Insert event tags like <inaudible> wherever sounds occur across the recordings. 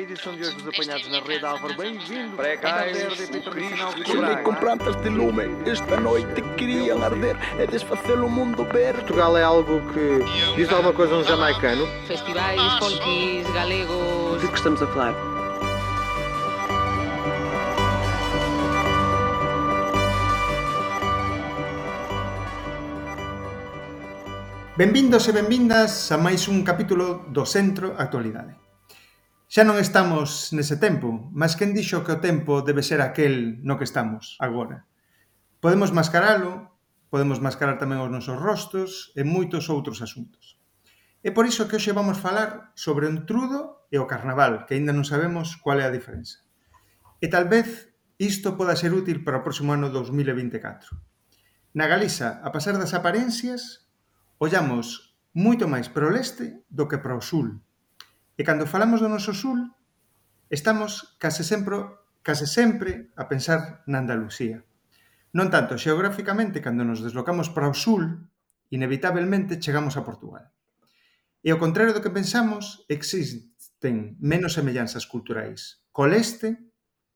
Edição de hoje dos apanhados na rede Álvaro, bem-vindo. Precais, o Cristo Andei com plantas de lume, esta noite queriam arder, é desfazer o mundo verde. Portugal é algo que diz alguma coisa a um jamaicano. Festivais, folkis, galegos... De que estamos a falar? Benvindos e benvindas a máis un capítulo do Centro Actualidade. Xa non estamos nese tempo, mas quen dixo que o tempo debe ser aquel no que estamos agora? Podemos mascaralo, podemos mascarar tamén os nosos rostos e moitos outros asuntos. É por iso que hoxe vamos falar sobre o entrudo e o carnaval, que aínda non sabemos cual é a diferenza. E tal vez isto poda ser útil para o próximo ano 2024. Na Galiza, a pasar das aparencias, ollamos moito máis para o leste do que para o sul, E cando falamos do noso sul, estamos case sempre, case sempre a pensar na Andalucía. Non tanto xeográficamente, cando nos deslocamos para o sul, inevitablemente chegamos a Portugal. E ao contrario do que pensamos, existen menos semellanzas culturais. Col este,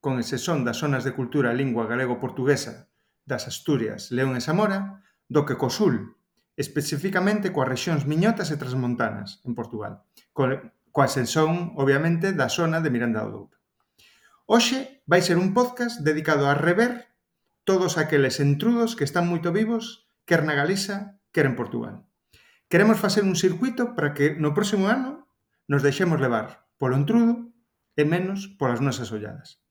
con ese son das zonas de cultura lingua galego-portuguesa das Asturias, León e Zamora, do que co sul, especificamente coas rexións miñotas e transmontanas en Portugal, co, coa ascensión, obviamente, da zona de Miranda do Douro. Hoxe vai ser un podcast dedicado a rever todos aqueles entrudos que están moito vivos, quer na Galiza, quer en Portugal. Queremos facer un circuito para que no próximo ano nos deixemos levar polo entrudo e menos polas nosas olladas.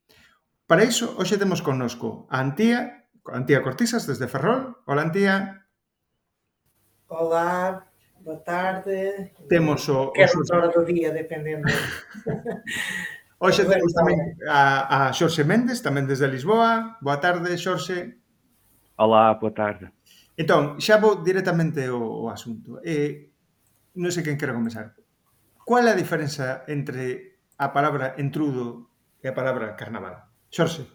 Para iso, hoxe temos connosco a Antía, Antía Cortisas, desde Ferrol. Hola, Antía. Olá, boa tarde. Temos o... Quero o... hora do día, dependendo. <laughs> Hoxe temos tamén eh. a, a Xorxe Méndez, tamén desde Lisboa. Boa tarde, Xorxe. Olá, boa tarde. Entón, xa vou directamente ao, ao asunto. Eh, non sei quen quero comenzar. Qual é a diferenza entre a palabra entrudo e a palabra carnaval? Xorxe.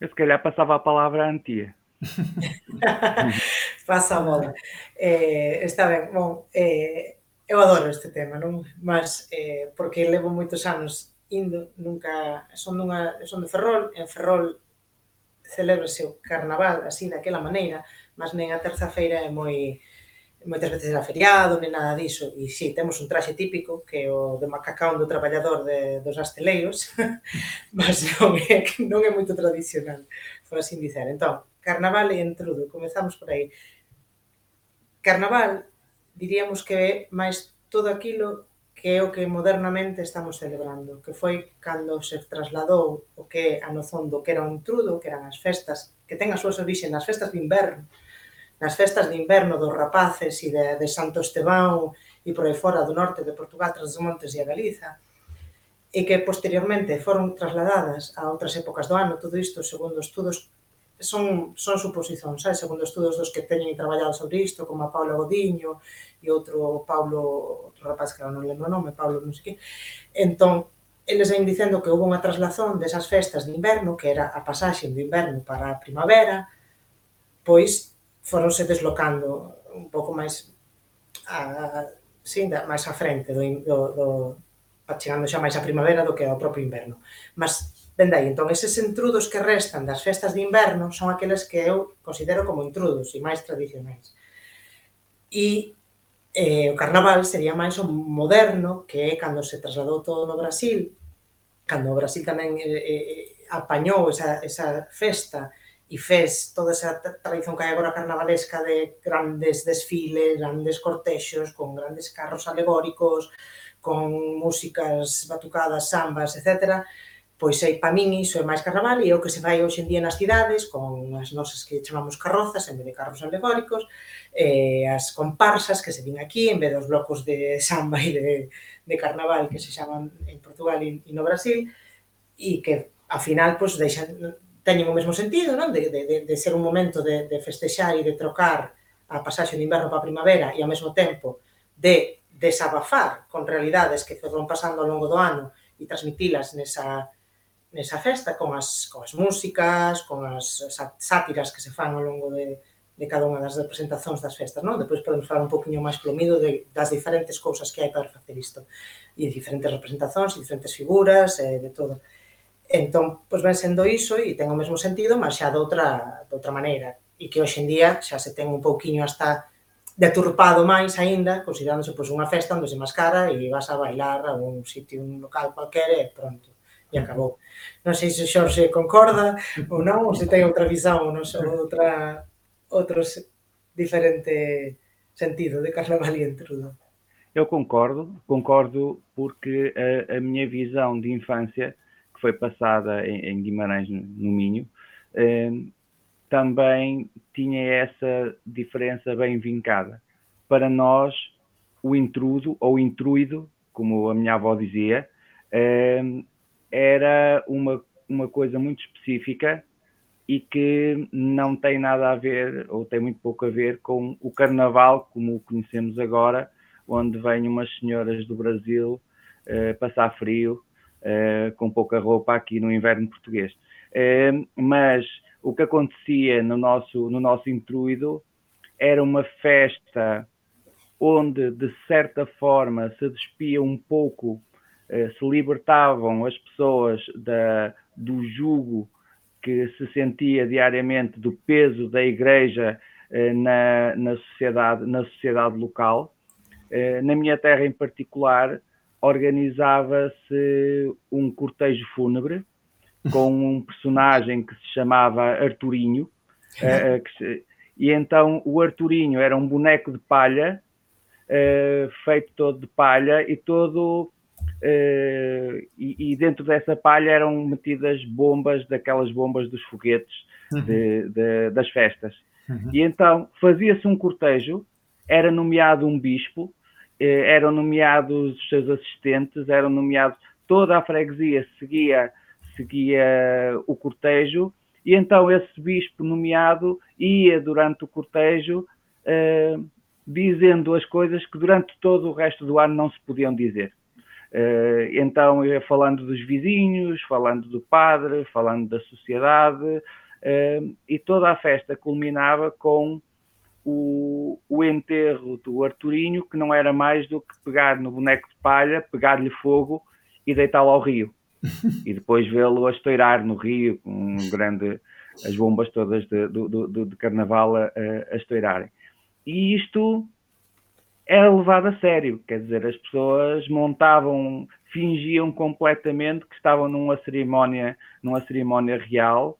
Eu se calhar passava a palavra a Antia. <laughs> pasa a bola. <laughs> Eh, está ben, bon, eh, eu adoro este tema, non? Mas eh, porque levo moitos anos indo, nunca son dunha son de Ferrol, en Ferrol celebrase o carnaval así daquela maneira, mas nen a terza feira é moi moitas veces era feriado, nen nada diso, e si, sí, temos un traxe típico que é o de macacón do traballador de, dos asteleiros, <laughs> mas non é, non é moito tradicional, por así dizer. Entón, Carnaval e Entrudo, comezamos por aí. Carnaval, diríamos que é máis todo aquilo que é o que modernamente estamos celebrando, que foi cando se trasladou o que a noción do que era o entrudo, que eran as festas, que ten as súas orixen nas festas de inverno, nas festas de inverno dos rapaces e de, de Santo Estevão e por aí fora do norte de Portugal, tras os montes e a Galiza, e que posteriormente foron trasladadas a outras épocas do ano, todo isto segundo estudos son, son suposicións, sabe? segundo estudos dos que teñen traballado sobre isto, como a Paula Godiño e outro Paulo, outro rapaz que non lembro o nome, Paulo non sei que. Entón, eles ven dicendo que houve unha traslazón desas festas de inverno, que era a pasaxe de inverno para a primavera, pois foronse deslocando un pouco máis a, sí, máis a frente do, do, do chegando xa máis a primavera do que ao propio inverno. Mas ben aí, entón, eses entrudos que restan das festas de inverno son aqueles que eu considero como intrudos e máis tradicionais. E eh, o carnaval sería máis o moderno, que é cando se trasladou todo no Brasil, cando o Brasil tamén eh, eh apañou esa, esa festa e fez toda esa tradición que hai agora carnavalesca de grandes desfiles, grandes cortexos, con grandes carros alegóricos, con músicas batucadas, sambas, etcétera, Pois aí, para min, iso é máis carnaval e é o que se fai hoxe en día nas cidades con as nosas que chamamos carrozas en vez de carros alegóricos, eh, as comparsas que se din aquí en vez dos blocos de samba e de, de carnaval que se chaman en Portugal e, e no Brasil e que, ao final, pois, deixan, teñen o mesmo sentido, non? De, de, de ser un momento de, de festexar e de trocar a pasaxe de inverno para a primavera e ao mesmo tempo de desabafar con realidades que se van pasando ao longo do ano e transmitilas nesa nesa festa con as, con as músicas, con as sátiras que se fan ao longo de, de cada unha das representacións das festas, non? Depois podemos falar un poquinho máis polo de, das diferentes cousas que hai para facer isto. E diferentes representacións, e diferentes figuras, e de todo. Entón, pois ven sendo iso e ten o mesmo sentido, mas xa de outra, de outra maneira. E que hoxe en día xa se ten un pouquiño hasta deturpado máis aínda, considerándose pois, unha festa onde se mascara e vas a bailar a un sitio, un local cualquer e pronto. E acabou. Non sei se Xorxe concorda ou non, ou se ten outra visão, non sei, outra, outro diferente sentido de Carnaval e Entrudo. Eu concordo, concordo porque a, a, minha visão de infância, que foi passada em, em Guimarães, no, Minho, eh, também tinha essa diferença bem vincada. Para nós, o intrudo ou intruído, como a minha avó dizia, eh, era uma, uma coisa muito específica e que não tem nada a ver, ou tem muito pouco a ver, com o carnaval como o conhecemos agora, onde vêm umas senhoras do Brasil uh, passar frio uh, com pouca roupa aqui no inverno português. Uh, mas o que acontecia no nosso, no nosso intruído era uma festa onde, de certa forma, se despia um pouco, se libertavam as pessoas da, do jugo que se sentia diariamente do peso da igreja na, na, sociedade, na sociedade local eh, na minha terra em particular, organizava-se um cortejo fúnebre com um personagem que se chamava Arturinho. Eh, eh, se, e então o Arturinho era um boneco de palha, feito todo de palha e todo. E, e, dentro dessa palha eram metidas bombas, daquelas bombas dos foguetes uhum. de, de, das festas. Uhum. E então fazia-se um cortejo, era nomeado um bispo, eh, eram nomeados os seus assistentes, eram nomeados, toda a freguesia seguia, seguia o cortejo, e então esse bispo nomeado ia durante o cortejo uh, dizendo as coisas que durante todo o resto do ano não se podiam dizer. Uh, então, ia falando dos vizinhos, falando do padre, falando da sociedade, uh, e toda a festa culminava com o, o enterro do Arturinho, que não era mais do que pegar no boneco de palha, pegar-lhe fogo e deitá-lo ao rio. <laughs> e depois vê-lo a estourar no rio, com um grande, as bombas todas de, do, do, de carnaval a, a estourarem. E isto era levado a sério, quer dizer, as pessoas montavam, fingiam completamente que estavam numa cerimónia, numa cerimónia real,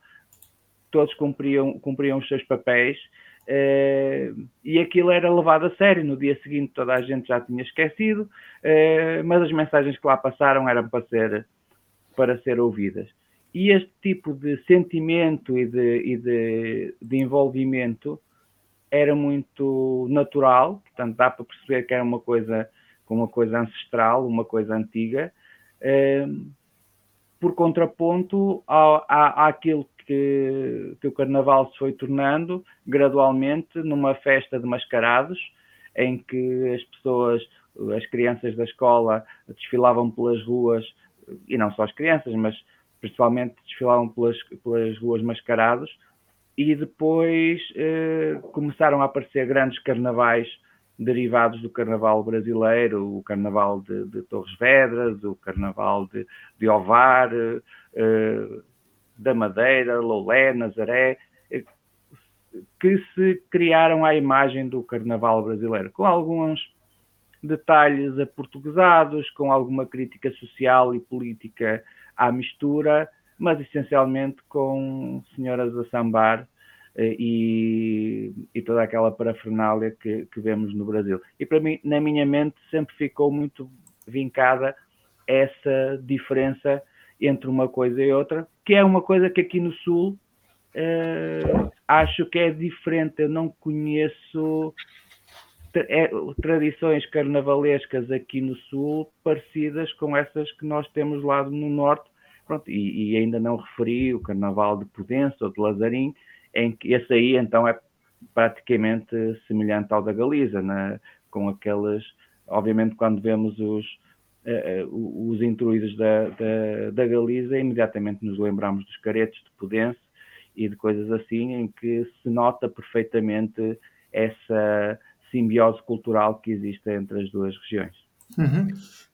todos cumpriam, cumpriam os seus papéis Uh, e aquilo era levado a sério. No dia seguinte toda a gente já tinha esquecido, uh, mas as mensagens que lá passaram eram para ser, para ser ouvidas. E este tipo de sentimento e de, e de, de envolvimento era muito natural, portanto dá para perceber que era uma coisa, uma coisa ancestral, uma coisa antiga, uh, por contraponto ao, à, àquilo que, que o Carnaval se foi tornando gradualmente numa festa de mascarados, em que as pessoas, as crianças da escola desfilavam pelas ruas, e não só as crianças, mas principalmente desfilavam pelas, pelas ruas mascarados, e depois eh, começaram a aparecer grandes carnavais derivados do carnaval brasileiro, o carnaval de, de Torres Vedras, o carnaval de, de Ovar, eh, da Madeira, Loulé, Nazaré, eh, que se criaram à imagem do carnaval brasileiro, com alguns detalhes aportuguesados, com alguma crítica social e política à mistura, mas essencialmente com senhoras a sambar eh, e, e, toda aquela parafernália que, que, vemos no Brasil. E para mim, na minha mente, sempre ficou muito vincada essa diferença entre uma coisa e outra, que é uma coisa que aqui no Sul uh, acho que é diferente. Eu não conheço é, tradições carnavalescas aqui no Sul parecidas com essas que nós temos lá no Norte. Pronto, e, e ainda não referi o Carnaval de Pudense ou de Lazarim, em que esse aí então é praticamente semelhante ao da Galiza, né? com aqueles, obviamente quando vemos os, uh, os intruídos da, da, da, Galiza, imediatamente nos lembramos dos caretos de Pudense e de coisas assim, em que se nota perfeitamente essa simbiose cultural que existe entre as duas regiões. Uhum.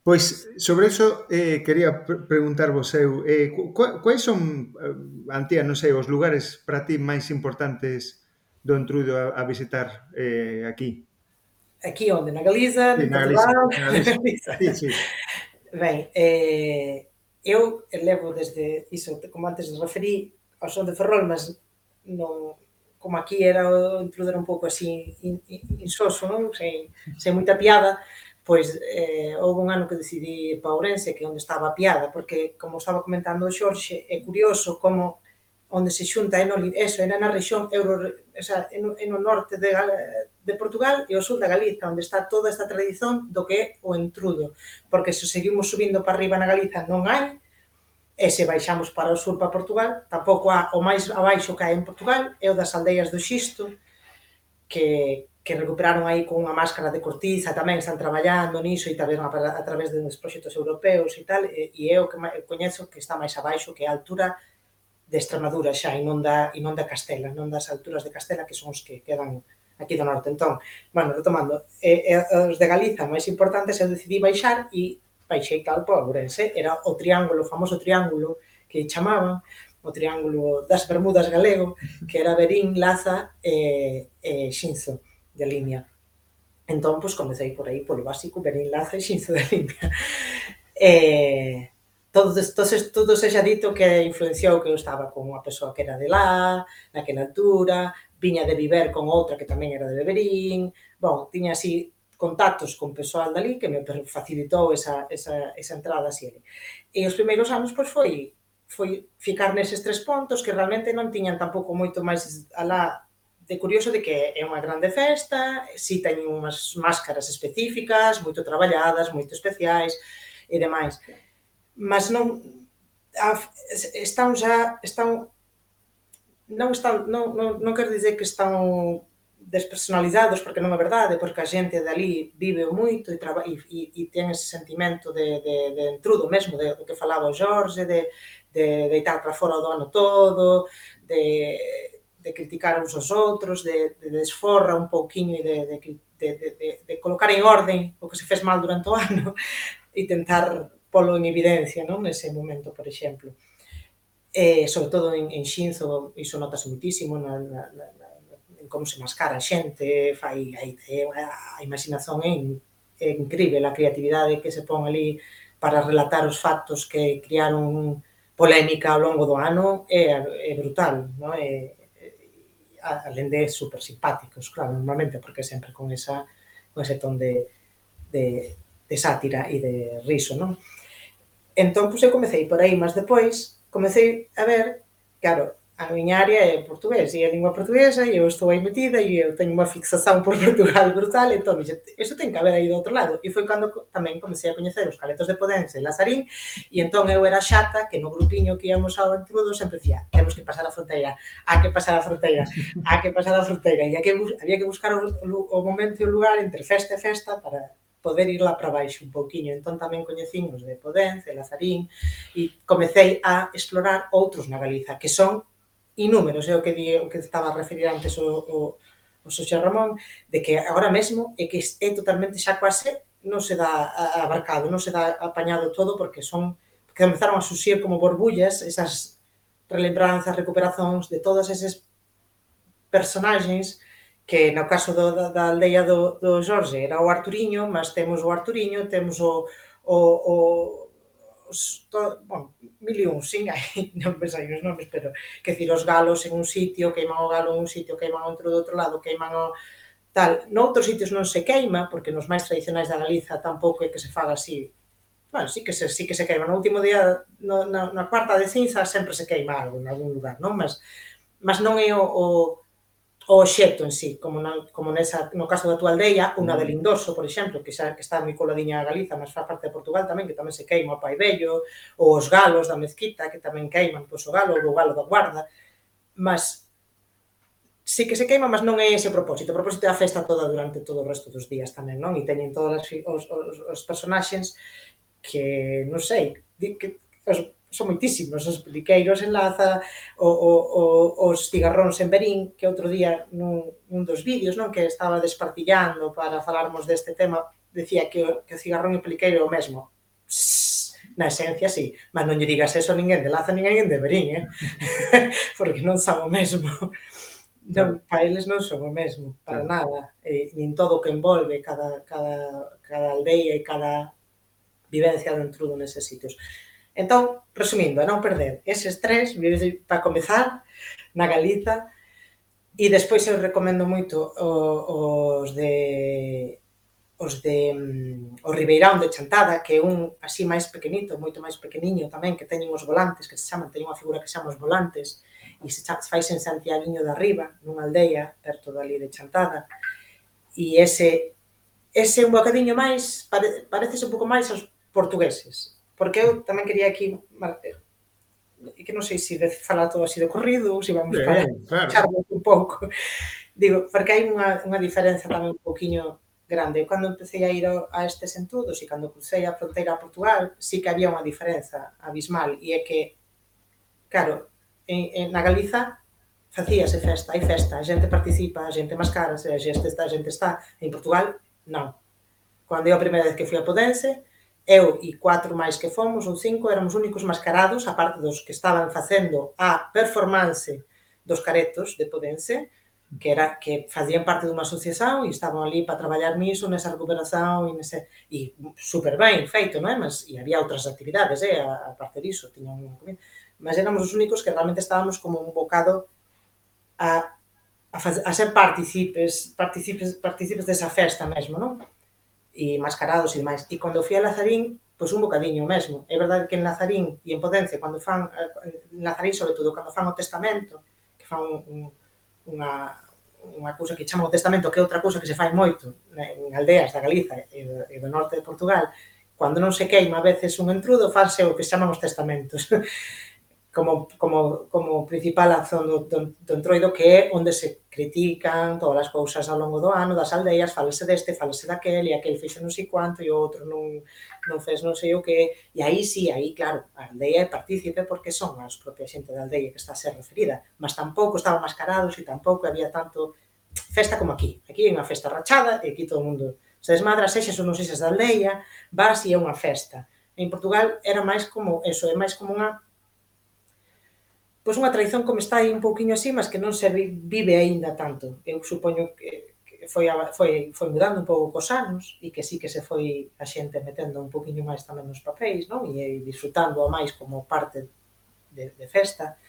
Pois, sobre iso, eh, quería preguntar vos eu, eh, quais son, eh, Antía, non sei, os lugares para ti máis importantes do Entruido a, a visitar eh, aquí? Aquí onde? Na Galiza? Sim, na Galiza. <laughs> Na Galiza. sí, sí. Ben, eh, eu levo desde iso como antes referí, ao son de Ferrol, mas non como aquí era o intruder un pouco así in, in, insoso, non? Sen, sen moita piada, pois eh, houve un ano que decidí ir para Ourense, que é onde estaba a piada, porque, como estaba comentando o Xorxe, é curioso como onde se xunta, é no, eso, era na región euro, o sea, é no, é no norte de, de Portugal e o sur da Galiza, onde está toda esta tradición do que é o entrudo, porque se seguimos subindo para arriba na Galiza non hai, e se baixamos para o sur para Portugal, tampouco há o máis abaixo que hai en Portugal, é o das aldeas do Xisto, que, que recuperaron aí con unha máscara de cortiza, tamén están traballando niso e tamén a, a través de dos proxectos europeos e tal, e, e é o que coñezo que está máis abaixo que a altura de Extremadura xa e non da, e non da Castela, non das alturas de Castela que son os que quedan aquí do norte. Entón, bueno, retomando, e, e, os de Galiza máis importantes eu decidí baixar e baixei tal por Ourense, era o triángulo, o famoso triángulo que chamaban, o triángulo das Bermudas galego, que era Berín, Laza e, e Xinzo de liña. Entón, pois, comecei por aí, polo básico, Benín Laza e Xinzo de liña. <laughs> Eh, todo, todo, todo se xa dito que influenciou que eu estaba con unha persoa que era de lá, naquela altura, viña de viver con outra que tamén era de Beberín, bon, tiña así contactos con persoal dali que me facilitou esa, esa, esa entrada así. E os primeiros anos, pois, foi foi ficar neses tres pontos que realmente non tiñan tampouco moito máis alá de curioso de que é unha grande festa, si teñen unhas máscaras específicas, moito traballadas, moito especiais e demais. Mas non a, están xa están non están non, non, non quero dizer que están despersonalizados porque non é verdade, porque a xente dali vive moito e, traba, e, e, e ten ese sentimento de, de, de entrudo mesmo, de, do que falaba o Jorge, de, de deitar para fora o dono todo, de de criticar uns aos outros, de, de desforra un pouquiño e de, de, de, de, de colocar en orden o que se fez mal durante o <laughs> ano e tentar polo en evidencia non? nese momento, por exemplo. E, sobre todo en, en Xinzo, iso notas muitísimo na, na, na, en como se mascara a xente, fai a, a imaginación é, in, é incrível, a creatividade que se pon ali para relatar os factos que criaron polémica ao longo do ano é, é brutal, non? É, alén de super simpáticos, claro, normalmente, porque sempre con esa con ese ton de, de, de sátira e de riso, non? Entón, pois, eu comecei por aí, mas depois comecei a ver, claro, a miña área é portugués e a lingua portuguesa e eu estou aí metida e eu teño unha fixación por <laughs> Portugal brutal entón, isto ten que haber aí do outro lado e foi cando tamén comecei a coñecer os caletos de Podense e Lazarín e entón eu era xata que no grupiño que íamos ao entrudo sempre dicía temos que pasar a fronteira, a que pasar a fronteira a que pasar a fronteira e que, había que buscar o, o momento e o lugar entre festa e festa para poder ir lá para baixo un pouquiño. Entón tamén coñecín os de Podence, Lazarín, e comecei a explorar outros na Galiza, que son inúmeros, é o que, di, o que estaba a referir antes o, o, o Xoxe Ramón, de que agora mesmo é que é totalmente xa quase non se dá abarcado, non se dá apañado todo porque son que empezaron a suxir como borbullas esas relembranzas, recuperacións de todos eses personaxes que no caso do, da, da aldeia do, do Jorge era o Arturiño, mas temos o Arturiño, temos o, o, o os, to, bon, mil e un, sin, <laughs> non pensai os nomes, pero que decir, os galos en un sitio, queiman o galo en un sitio, queiman outro do outro lado, queiman o tal. Noutros sitios non se queima, porque nos máis tradicionais da Galiza tampouco é que se faga así. Bueno, sí que se, sí que se queima. No último día, no, na, na cuarta de cinza, sempre se queima algo en algún lugar, non? Mas, mas non é o, o o obxecto en sí, como, na, como nesa, no caso da tua aldeia, unha de mm. Lindoso, por exemplo, que xa que está moi coladiña a Galiza, mas fa parte de Portugal tamén, que tamén se queima o Pai Vello, ou os galos da mezquita, que tamén queiman pois, o galo ou o galo da guarda, mas sí que se queima, mas non é ese o propósito. O propósito é a festa toda durante todo o resto dos días tamén, non? E teñen todas os, os, os personaxes que, non sei, que, os, son moitísimos, os peliqueiros en Laza, o, o, o, os cigarróns en Berín, que outro día nun, nun dos vídeos non que estaba despartillando para falarmos deste tema, decía que o, que o cigarrón e o é o mesmo. Na esencia, sí, mas non lle digas eso a ninguén de Laza, ninguén de Berín, eh? <laughs> porque non son o mesmo. Non, para eles non son o mesmo, para nada, e, nin todo o que envolve cada, cada, cada aldeia e cada vivencia dentro de neses sitios. Entón, resumindo, a non perder eses tres, para comezar, na Galiza, e despois eu recomendo moito os de os de mm, o Ribeirão de Chantada, que é un así máis pequenito, moito máis pequeniño tamén, que teñen os volantes, que se chaman, teñen unha figura que se chama os volantes, e se fais en Santiaguiño de Arriba, nunha aldea, perto dali de Chantada, e ese ese un bocadiño máis, pare, parece un pouco máis aos portugueses, Porque eu tamén quería aquí e eh, que non sei se de falar todo así de corrido ou se vamos Bien, para claro. un pouco. <laughs> Digo, porque hai unha, unha diferenza tamén un poquinho grande. Eu cando empecé a ir a estes entudos e cando crucei a fronteira a Portugal, sí que había unha diferenza abismal e é que, claro, en, en, na Galiza facíase festa, hai festa, a xente participa, a xente mascara, a xente está, a xente está. En Portugal, non. Cando eu a primeira vez que fui a Podense, eu e cuatro máis que fomos, ou cinco, éramos únicos mascarados, a parte dos que estaban facendo a performance dos caretos de Podense, que era que facían parte dunha asociación e estaban ali para traballar niso, nesa recuperación e, nese, e super ben feito, non é? Mas, e había outras actividades, eh, a, a parte disso, tiñan unha comida. Mas éramos os únicos que realmente estábamos como un bocado a, a, faz, a ser partícipes, partícipes, partícipes desa festa mesmo, non? e mascarados e demais. E cando fui a Lazarín, pois un bocadiño mesmo. É verdade que en Lazarín e en Potencia, cando fan, en Lazarín, sobre todo, cando fan o testamento, que fan un, un, unha, unha cousa que chaman o testamento, que é outra cousa que se fai moito en aldeas da Galiza e do, e do norte de Portugal, cando non se queima a veces un entrudo, fanse o que chaman os testamentos. <laughs> como, como, como principal acción do, do, do entroido que é onde se critican todas as cousas ao longo do ano, das aldeas, falese deste, falese daquel, e aquel fixo non sei quanto e o outro non, non fez non sei o que, e aí sí, aí claro, a aldeia é partícipe porque son as propias xente da aldeia que está a ser referida, mas tampouco estaban mascarados e tampouco había tanto festa como aquí. Aquí é unha festa rachada e aquí todo o mundo se desmadra, sexas ou non sexas da aldeia, vas e é unha festa. En Portugal era máis como eso, é máis como unha pois unha tradición como está aí un pouquiño así, mas que non se vive aínda tanto. Eu supoño que foi, foi, foi mudando un pouco cos anos e que sí que se foi a xente metendo un poquinho máis tamén nos papéis, non? E, e disfrutando a máis como parte de, de festa.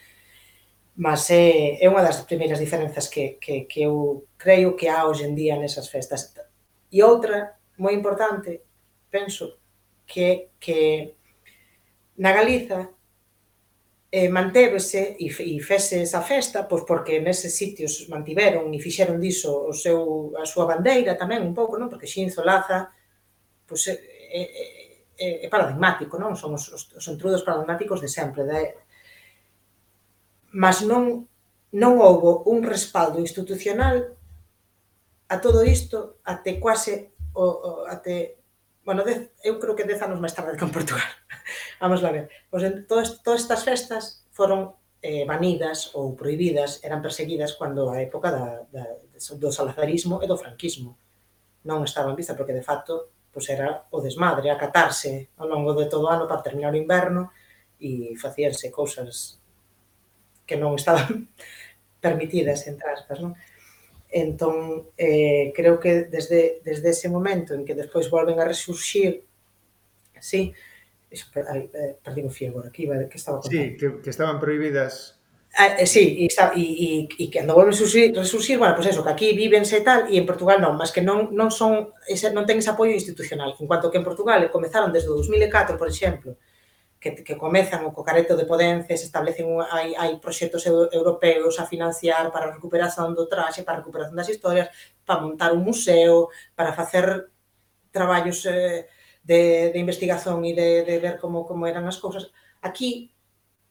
Mas é, é unha das primeiras diferenzas que, que, que eu creio que há hoxe en día nesas festas. E outra moi importante, penso, que, que na Galiza eh, mantevese e, e fese esa festa pois porque neses sitios mantiveron e fixeron diso o seu, a súa bandeira tamén un pouco, non? porque Xinzo Laza pois, é, é, é, é paradigmático, non? son os, os, os entrudos paradigmáticos de sempre. De... Mas non, non houbo un respaldo institucional a todo isto até quase o, o, até bueno, dez, eu creo que 10 anos máis tarde que en Portugal. <laughs> Vamos a ver. Pois en, todas, todas estas festas foron eh, banidas ou prohibidas, eran perseguidas cando a época da, da, do salazarismo e do franquismo. Non estaban vista porque, de facto, pois era o desmadre, acatarse ao longo de todo o ano para terminar o inverno e facíanse cousas que non estaban <laughs> permitidas, entre aspas, non? Entón, eh, creo que desde, desde ese momento en que despois volven a resurxir, sí, eh, perdín o fío agora, que, iba, que estaba contando. Sí, que, que estaban prohibidas Ah, eh, sí, e, e, e, e cando volven resurxir, resurxir, bueno, pois pues eso, que aquí vívense e tal, e en Portugal non, mas que non, non son, ese, non ten ese apoio institucional. En cuanto que en Portugal comezaron desde o 2004, por exemplo, que, que comezan o co careto de se establecen un, hai, hai proxectos europeos a financiar para a recuperación do traxe, para a recuperación das historias, para montar un museo, para facer traballos eh, de, de investigación e de, de ver como, como eran as cousas. Aquí,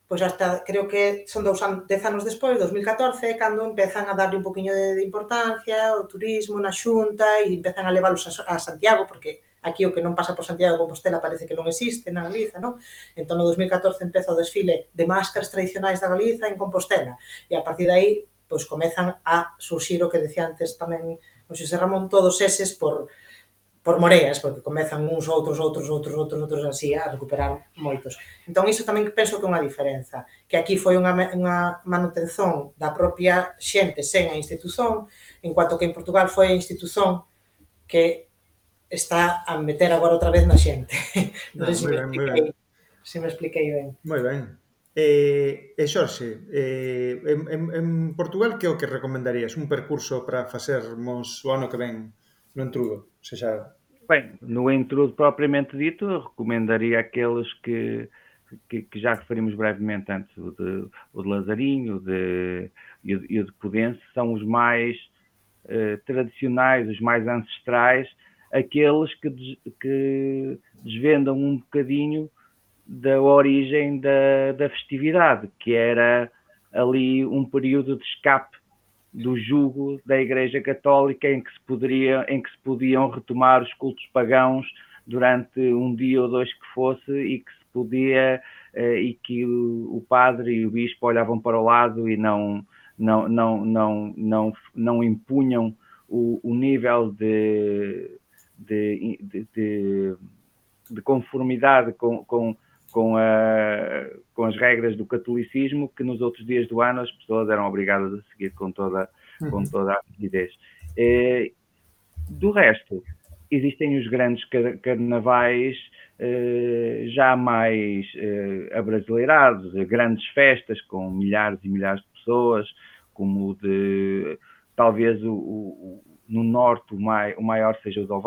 pois hasta creo que son dous an, dez anos despois, 2014, cando empezan a darle un poquinho de, de importancia ao turismo na xunta e empezan a leválos a, a Santiago, porque Aquí o que non pasa por Santiago de Compostela parece que non existe na Galiza, non? Entón, no 2014 empeza o desfile de máscaras tradicionais da Galiza en Compostela. E a partir de aí, pois comezan a surxir o que decía antes tamén o Xosé Ramón, todos eses por, por moreas, porque comezan uns outros, outros, outros, outros, outros así a recuperar moitos. Entón, iso tamén penso que é unha diferenza, que aquí foi unha, unha manutención da propia xente sen a institución, en cuanto que en Portugal foi a institución que está a meter agora outra vez na xente. Non sei se me ben, expliquei, se me expliquei ben. Moi ben. Eh, e Xorxe, eh, en, en, en Portugal que é o que recomendarías? Un percurso para facermos o ano que ven no entrudo? O seja, Bem, no intrudo propriamente dito, eu recomendaria aqueles que, que, que já referimos brevemente antes, o de, o de Lazarinho o de, e, o, e o de Pudense, são os mais eh, tradicionais, os mais ancestrais, aqueles que, des, que desvendam um bocadinho da origem da, da festividade, que era ali um período de escape do jugo da Igreja Católica em que se poderia, em que se podiam retomar os cultos pagãos durante um dia ou dois que fosse e que se podia eh, e que o, padre e o bispo olhavam para o lado e não não não não não, não impunham o, o nível de de, de, de, de conformidade com, com com, a, com as regras do catolicismo que nos outros dias do ano as pessoas eram obrigadas a seguir com toda, uhum. com toda a rigidez. É, do resto, existem os grandes carnavais eh, já mais eh, abrasileirados, grandes festas com milhares e milhares de pessoas, como o de talvez o, o, no norte o, mai, o maior seja o do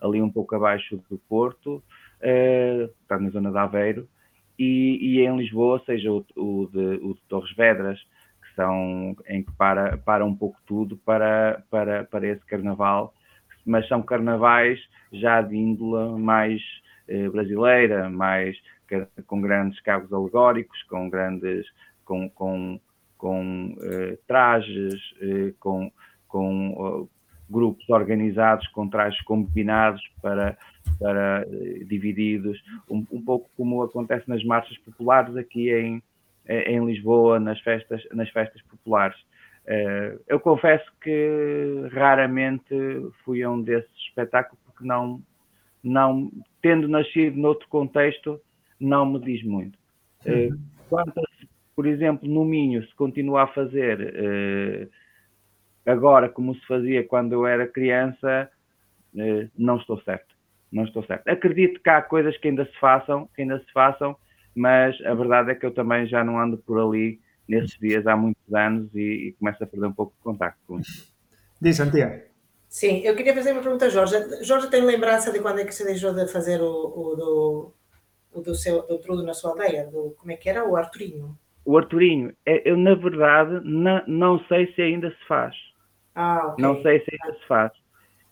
ali um pouco abaixo do Porto, uh, está na zona de Aveiro, e, e em Lisboa, seja o, o, de, o de Torres Vedras, que são em que para, para um pouco tudo para, para, para esse carnaval, mas são carnavais já de índole mais uh, brasileira, mais com grandes cabos alegóricos, com grandes com, com, com uh, trajes, uh, com, com grupos organizados com trajes combinados para, para eh, divididos, um, um, pouco como acontece nas marchas populares aqui em, eh, em Lisboa, nas festas, nas festas populares. Uh, eu confesso que raramente fui a um desses espetáculos porque não, não tendo nascido noutro contexto, não me diz muito. Uh, quanto a, por exemplo, no Minho, se continua a fazer agora como se fazia quando eu era criança, eh, não estou certo. Não estou certo. Acredito que há coisas que ainda se façam, que ainda se façam, mas a verdade é que eu também já não ando por ali nesses dias há muitos anos e, e começo a perder um pouco de contacto com isso. Diz, Santiago. Sim, eu queria fazer uma pergunta a Jorge. Jorge tem lembrança de quando é que se deixou de fazer o, o do, o do, seu, do trudo na sua aldeia? Do, como é que era? O Arturinho? O Arturinho, é, eu na verdade não, não sei se ainda se faz. Ah, okay. Não sei se ainda se faz.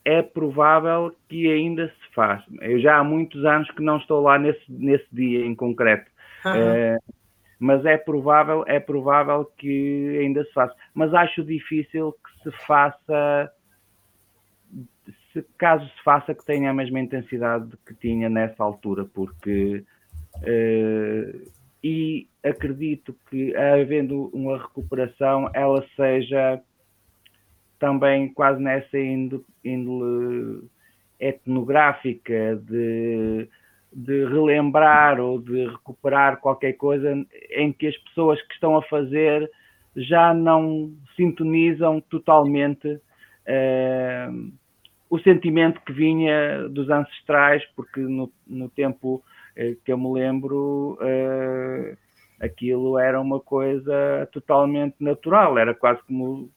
É provável que ainda se faz. Eu já há muitos anos que não estou lá nesse, nesse dia em concreto. Uhum. É, mas é provável, é provável que ainda se faça. Mas acho difícil que se faça, se, caso se faça, que tenha a mesma intensidade que tinha nessa altura, porque uh, e acredito que havendo uma recuperação, ela seja também quase nessa índole etnográfica de, de relembrar ou de recuperar qualquer coisa em que as pessoas que estão a fazer já não sintonizam totalmente uh, o sentimento que vinha dos ancestrais, porque no, no tempo uh, que eu me lembro uh, aquilo era uma coisa totalmente natural, era quase como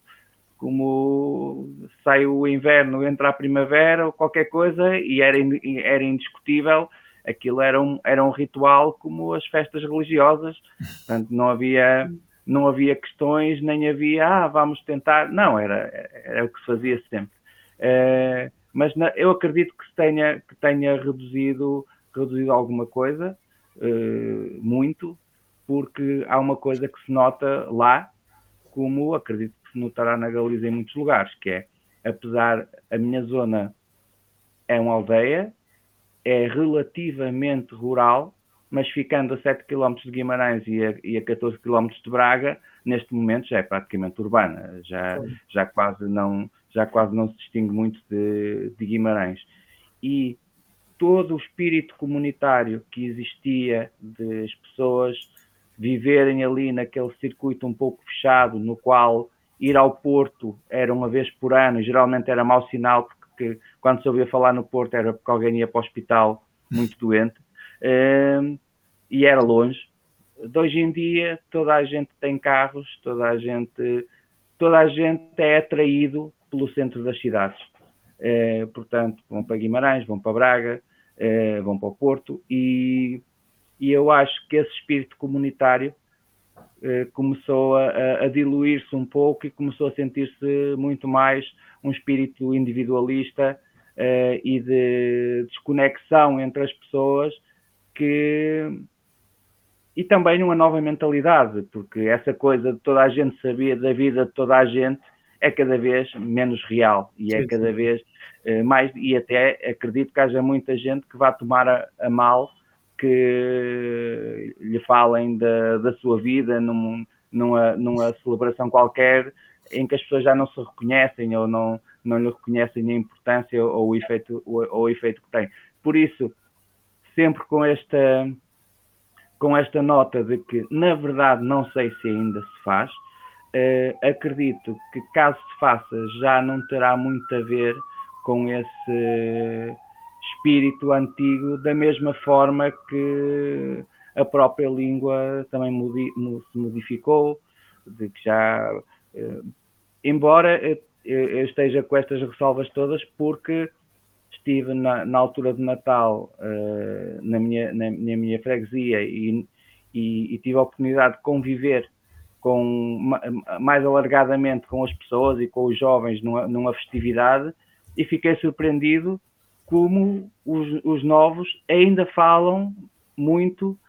como sai o inverno, entra a primavera ou qualquer coisa, e era, era indiscutível, aquilo era um, era um ritual como as festas religiosas, portanto não havia, não havia questões, nem havia, ah, vamos tentar, não, era, era o que se fazia sempre. Uh, mas na, eu acredito que, tenha, que tenha reduzido, reduzido alguma coisa, uh, muito, porque há uma coisa que se nota lá, como acredito se notará na Galiza em muitos lugares, que é, apesar, a minha zona é uma aldeia, é relativamente rural, mas ficando a 7 km de Guimarães e a, e a 14 km de Braga, neste momento já é praticamente urbana, já, já, quase, não, já quase não se distingue muito de, de Guimarães. e todo o espírito comunitário que existia de as pessoas viverem ali naquele circuito um pouco fechado, no qual ir ao Porto era uma vez por ano, geralmente era mau sinal, porque quando se ouvia falar no Porto era porque alguém ia para o hospital muito doente, um, e era longe. De hoje em dia toda a gente tem carros, toda a gente, toda a gente é atraído pelo centro das cidades. Uh, portanto, vão para Guimarães, vão para Braga, uh, vão para o Porto, e, e eu acho que esse espírito comunitário começou a, a diluir-se um pouco e começou a sentir-se muito mais um espírito individualista uh, e de desconexão entre as pessoas que e também uma nova mentalidade, porque essa coisa de toda a gente sabia da vida de toda a gente é cada vez menos real e é cada vez uh, mais, e até acredito que haja muita gente que vá tomar a, a mal que lhe falem da, da sua vida num, numa, numa celebração qualquer em que as pessoas já não se reconhecem ou não, não lhe reconhecem a importância ou o efeito, ou, ou o efeito que tem. Por isso, sempre com esta, com esta nota de que, na verdade, não sei se ainda se faz, uh, acredito que caso se faça já não terá muito a ver com esse espírito antigo, da mesma forma que a própria língua também modi se modificou, de que já, eh, embora eu esteja com estas ressalvas todas, porque estive na, na altura de Natal uh, na, minha, na, na, minha freguesia e, e, e, tive a oportunidade de conviver com, mais alargadamente com as pessoas e com os jovens numa, numa festividade e fiquei surpreendido como os, os novos ainda falam muito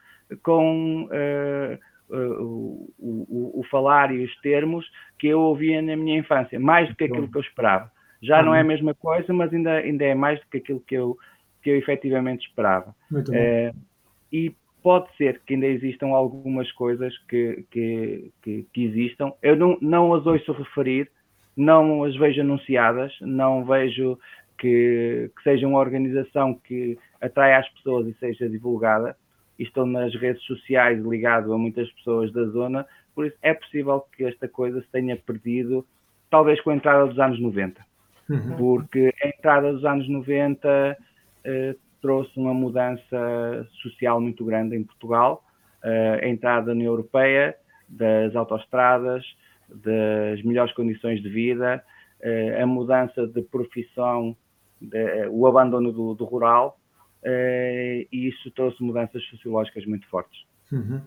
com uh, uh, o, o, o, falar e os termos que eu ouvia na minha infância, mais do que aquilo que eu esperava. Já uhum. não é a mesma coisa, mas ainda, ainda é mais do que aquilo que eu, que eu efetivamente esperava. Uh, e pode ser que ainda existam algumas coisas que, que, que, que existam. Eu não, não as ouço referir, não as vejo anunciadas, não vejo que, que, seja uma organização que atraia as pessoas e seja divulgada. E estou nas redes sociais ligado a muitas pessoas da zona, por isso é possível que esta coisa se tenha perdido, talvez com a entrada dos anos 90. Uhum. Porque a entrada dos anos 90 eh, trouxe uma mudança social muito grande em Portugal, eh, a entrada na União Europeia, das autoestradas, das melhores condições de vida, eh, a mudança de profissão de, o abandono do, do rural eh, e isso trouxe mudanças sociológicas muito fortes. Uhum.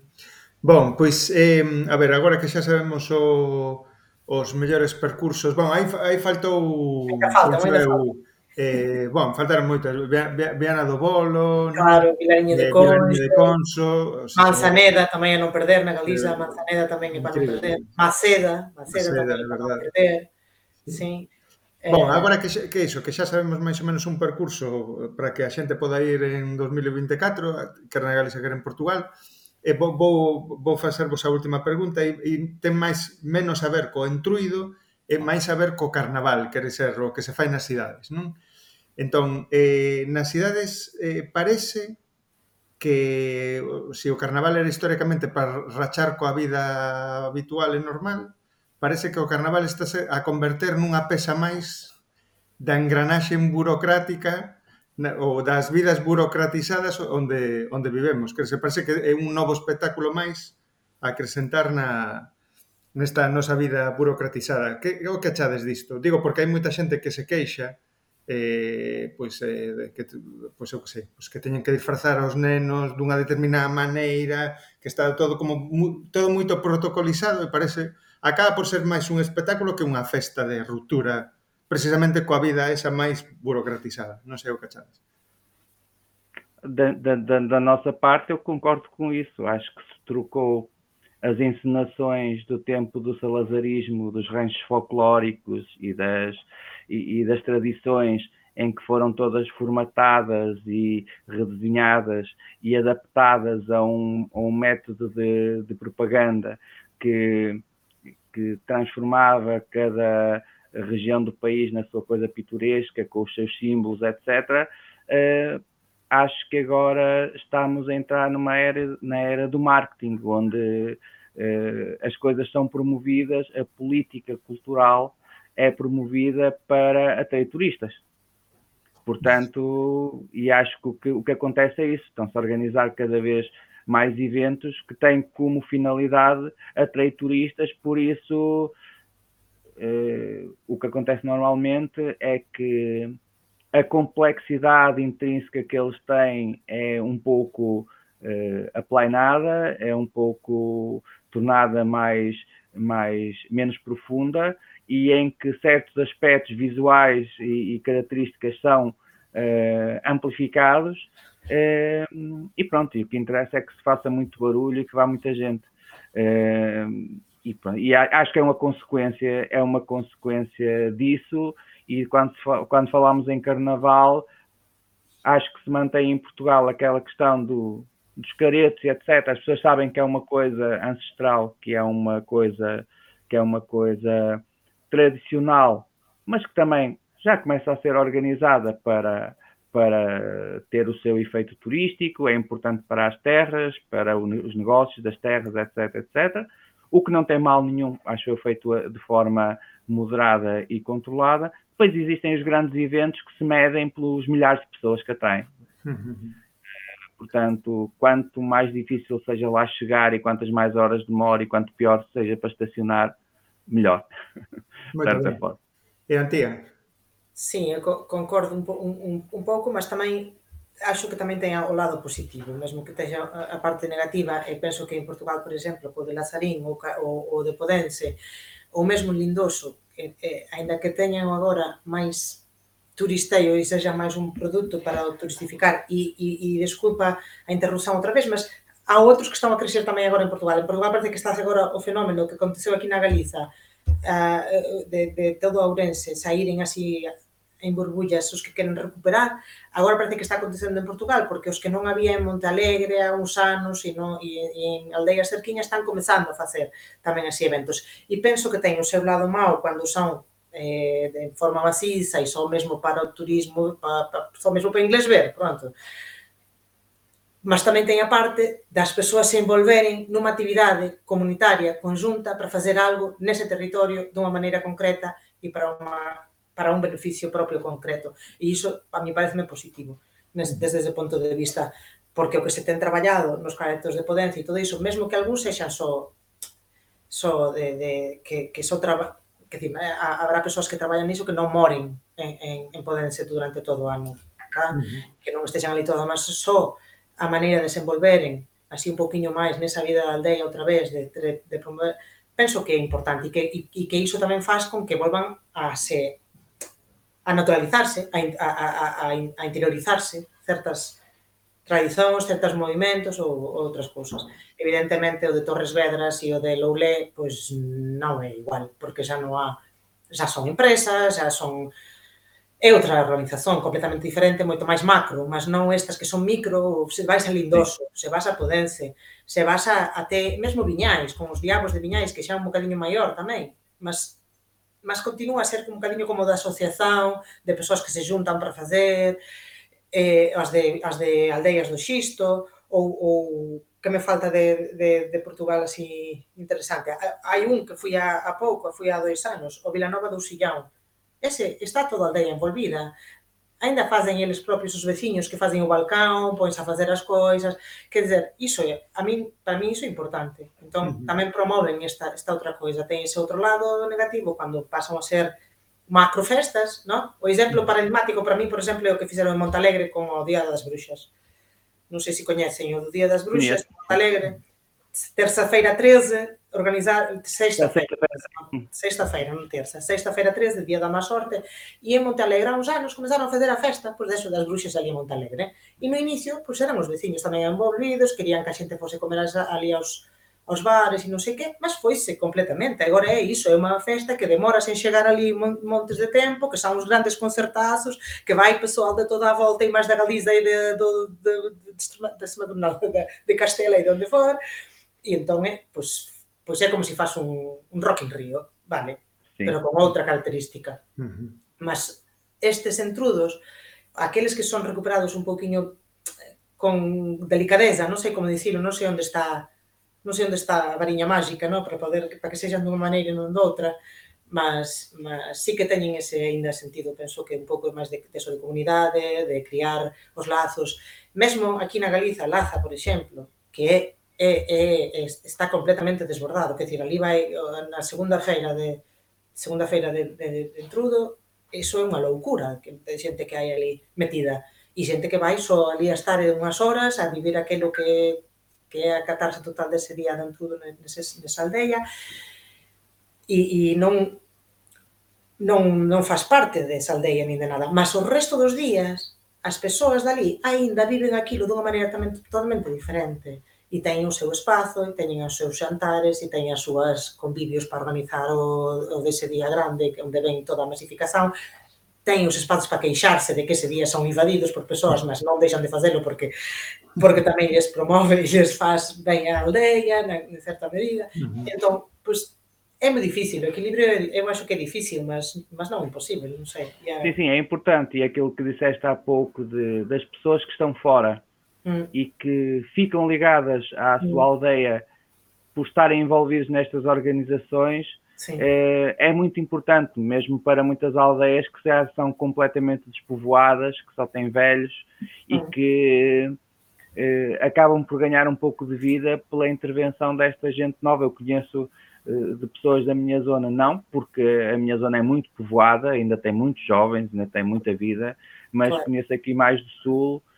Bom, pois, eh, a ver, agora que xa sabemos o, os mellores percursos, bom, aí, aí faltou... Falta, falta, eu, Eh, bon, faltaron moitas. Viana do Bolo, claro, Vilariño de Conso, Vilariño de Conso o sea, Manzaneda tamén a non perder na Galiza, eh, Manzaneda tamén é para non perder. Maceda, Maceda, Maceda tamén é para non perder. Sí. Eh, bon, agora que, que iso, que xa sabemos máis ou menos un percurso eh, para que a xente poda ir en 2024, quer na Galicia, quer en Portugal, e vou, vou, vou facervos a última pregunta e, e ten máis menos a ver co entruido e máis a ver co carnaval, quere ser o que se fai nas cidades, non? Entón, eh, nas cidades eh, parece que se o carnaval era históricamente para rachar coa vida habitual e normal, parece que o carnaval está a converter nunha pesa máis da engranaxe burocrática ou das vidas burocratizadas onde, onde vivemos, que se parece que é un novo espectáculo máis a acrescentar na, nesta nosa vida burocratizada. Que, o que achades disto? Digo, porque hai moita xente que se queixa eh, pois, eh, que, pois, eu que sei, pois que teñen que disfrazar aos nenos dunha determinada maneira, que está todo como mu, todo moito protocolizado e parece acaba por ser máis un espectáculo que unha festa de ruptura precisamente coa vida esa máis burocratizada. Non sei o que achades. Da, da, da, nossa parte, eu concordo com isso. Acho que se trocou as encenações do tempo do salazarismo, dos ranchos folclóricos e das, e, e das tradições em que foram todas formatadas e redesenhadas e adaptadas a um, a um método de, de propaganda que que transformava cada região do país na sua coisa pitoresca, com os seus símbolos, etc., uh, acho que agora estamos a entrar numa era, na era do marketing, onde uh, as coisas são promovidas, a política cultural é promovida para atrair turistas. Portanto, e acho que o que, o que acontece é isso, estão-se a organizar cada vez mais eventos que têm como finalidade atrair turistas, por isso eh, o que acontece normalmente é que a complexidade intrínseca que eles têm é um pouco eh, aplainada, é um pouco tornada mais, mais menos profunda e em que certos aspectos visuais e, e características são uh, amplificados. Uh, e pronto, e o que interessa é que se faça muito barulho e que vá muita gente. Uh, e, pronto, e acho que é uma consequência, é uma consequência disso. E quando, quando falamos em carnaval, acho que se mantém em Portugal aquela questão do, dos caretos e etc. As pessoas sabem que é uma coisa ancestral, que é uma coisa que é uma coisa tradicional, mas que também já começa a ser organizada para, para ter o seu efeito turístico, é importante para as terras, para os negócios das terras, etc, etc. O que não tem mal nenhum, acho eu, feito de forma moderada e controlada. Depois existem os grandes eventos que se medem pelos milhares de pessoas que atraem. Uhum. Portanto, quanto mais difícil seja lá chegar e quantas mais horas demora e quanto pior seja para estacionar, melhor. Muito <laughs> bem. E Antia? Sim, eu concordo un, un, un pouco, mas tamén acho que tamén ten o lado positivo, mesmo que teña a parte negativa, e penso que en Portugal, por exemplo, o de Lazarín ou o, o de Podense, ou mesmo Lindoso, que, eh, ainda que teñan agora máis turisteio e seja máis un produto para o turistificar, e, e, e desculpa a interrupción outra vez, mas há outros que estão a crescer tamén agora en Portugal. En Portugal parece que está agora o fenómeno que aconteceu aquí na Galiza, de, de todo Ourense, saíren así en burbullas os que queren recuperar. Agora parece que está acontecendo en Portugal, porque os que non había en Monte Alegre há uns anos e, no, e, e en aldeias cerquiñas están comezando a facer tamén así eventos. E penso que ten o seu lado mau cando son eh, de forma maciza e só mesmo para o turismo, para, para, só mesmo para inglés ver, pronto. Mas tamén ten a parte das persoas se envolveren nunha actividade comunitaria conjunta para facer algo nese territorio dunha maneira concreta e para unha para un beneficio propio concreto. E iso a mí parece positivo mm. desde ese punto de vista, porque o que se ten traballado nos caretos de potencia e todo iso, mesmo que algún sexan só só de, de que, que só traba, que dicir, eh, habrá persoas que traballan niso que non moren en, en, en Podense durante todo o ano, tá? uh -huh. que non estexan ali todo, mas só a maneira de desenvolveren así un poquinho máis nesa vida da aldea outra vez, de, de, de promover, penso que é importante e que, e, e que iso tamén faz con que volvan a se a naturalizarse, a, a, a, a interiorizarse certas tradicións, certos movimentos ou, ou outras cousas. Evidentemente, o de Torres Vedras e o de Loulé, pois non é igual, porque xa non há, xa son empresas, xa son é outra organización completamente diferente, moito máis macro, mas non estas que son micro, se vais a Lindoso, sí. se vas a Podense, se vas a a te, mesmo Viñais, con os diabos de Viñais, que xa é un bocadiño maior tamén, mas mas continúa a ser un bocadinho como da asociación de persoas que se juntan para facer eh, as, de, as de aldeias do xisto ou, ou que me falta de, de, de Portugal así interesante. Hai un que fui a, a pouco, fui a dois anos, o Vilanova do Sillão. Ese está toda a aldeia envolvida. Ainda fazen eles propios os veciños que facen o balcão, pois a facer as coisas, quer dizer, iso é, a min, para mí iso é importante. Entón, uh -huh. tamén promoven esta, esta outra coisa. Ten ese outro lado negativo cando pasan a ser macrofestas, no? O exemplo paradigmático para mí, por exemplo, é o que fixeron en Montalegre con o Día das Bruxas. Non sei se coñecen o Día das Bruxas, Montalegre. Terça-feira 13, organizar sexta-feira, sexta-feira, non terça, sexta-feira 13, día da má sorte, e en Montalegre uns anos comezaron a fazer a festa, pois deso das bruxas ali en Montalegre. E no inicio, pois eran os veciños tamén envolvidos, querían que a xente fose comer ali aos, aos bares e non sei que, mas foise completamente. Agora é iso, é unha festa que demora sen chegar ali montes de tempo, que son uns grandes concertazos, que vai pessoal de toda a volta e máis da Galiza e de, de, de, de, de, de, de, de Castela e de onde for, e entón é, pois, pois é como se faz un, un Rock in Rio, vale? Sí. Pero con outra característica. Uh -huh. Mas estes entrudos, aqueles que son recuperados un pouquiño eh, con delicadeza, non sei como dicirlo, non sei onde está non sei onde está a variña máxica, non? para poder para que sexan dunha maneira e non doutra, mas, mas sí que teñen ese aínda sentido, penso que un pouco máis de, de, de comunidade, de criar os lazos. Mesmo aquí na Galiza, Laza, por exemplo, que é é, é, está completamente desbordado, que decir, ali vai na segunda feira de segunda feira de, de, de Trudo, iso é unha loucura, que xente que hai ali metida. E xente que vai só ali a estar unhas horas a vivir aquilo que que é a catarse total dese día de Entrudo nese, nesa aldeia e, e non non, non faz parte desa aldeia nin de nada, mas o resto dos días as persoas dali aínda viven aquilo dunha maneira tamén totalmente diferente. E teñen o seu espazo, e teñen os seus xantares, e teñen as súas convivios para organizar o, o dese día grande, onde ven toda a masificación, teñen os espazos para queixarse de que ese día son invadidos por persoas, mas non deixan de facelo porque porque tamén lles promove e lles faz ben a aldeia, na, en certa medida. Uh -huh. Entón, pois, é moi difícil, o equilibrio eu acho que é difícil, mas, mas non é impossível, non sei. Yeah. Sim, sim, é importante, e aquilo que disseste há pouco de, das pessoas que estão fora hum. e que ficam ligadas à sua hum. aldeia por estarem envolvidos nestas organizações, é, é, muito importante, mesmo para muitas aldeias que já são completamente despovoadas, que só têm velhos e hum. que eh, acabam por ganhar um pouco de vida pela intervenção desta gente nova. Eu conheço eh, de pessoas da minha zona, não, porque a minha zona é muito povoada, ainda tem muitos jovens, ainda tem muita vida, mas claro. conheço aqui mais do Sul eh,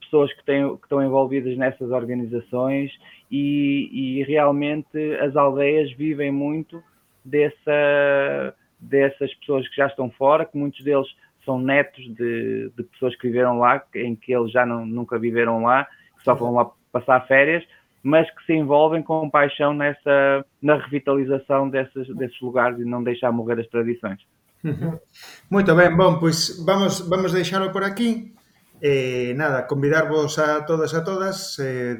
pessoas que, têm, que estão envolvidas nessas organizações e, e realmente as aldeias vivem muito dessa, dessas pessoas que já estão fora, que muitos deles são netos de, de pessoas que viveram lá, em que eles já não, nunca viveram lá, que só vão lá passar férias, mas que se envolvem com paixão nessa, na revitalização desses, desses lugares e não deixar morrer as tradições. Muito bem, bom, pois vamos, vamos deixalo por aquí. eh, nada, convidarvos a todas a todas eh,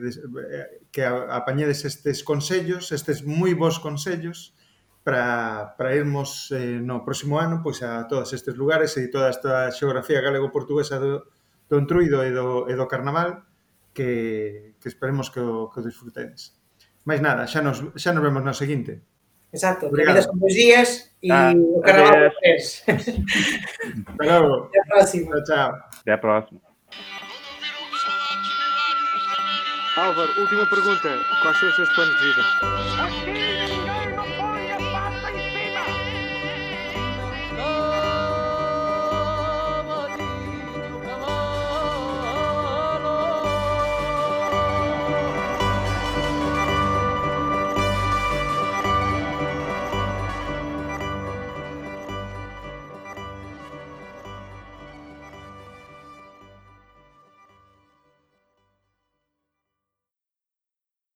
que apañedes estes consellos, estes moi bons consellos para, para irmos eh, no próximo ano pois a todos estes lugares e toda esta xeografía galego-portuguesa do, do Entruido e do, e do Carnaval que, que esperemos que o, que o disfrutedes. Mais nada, xa nos, xa nos vemos no seguinte. Exacto, Obrigado. que son dos días e ah, o Carnaval tres. Hasta logo. Até a próxima. Chao. tchau. Até a próxima. Álvaro, última pergunta. Quais são os seus planos de vida?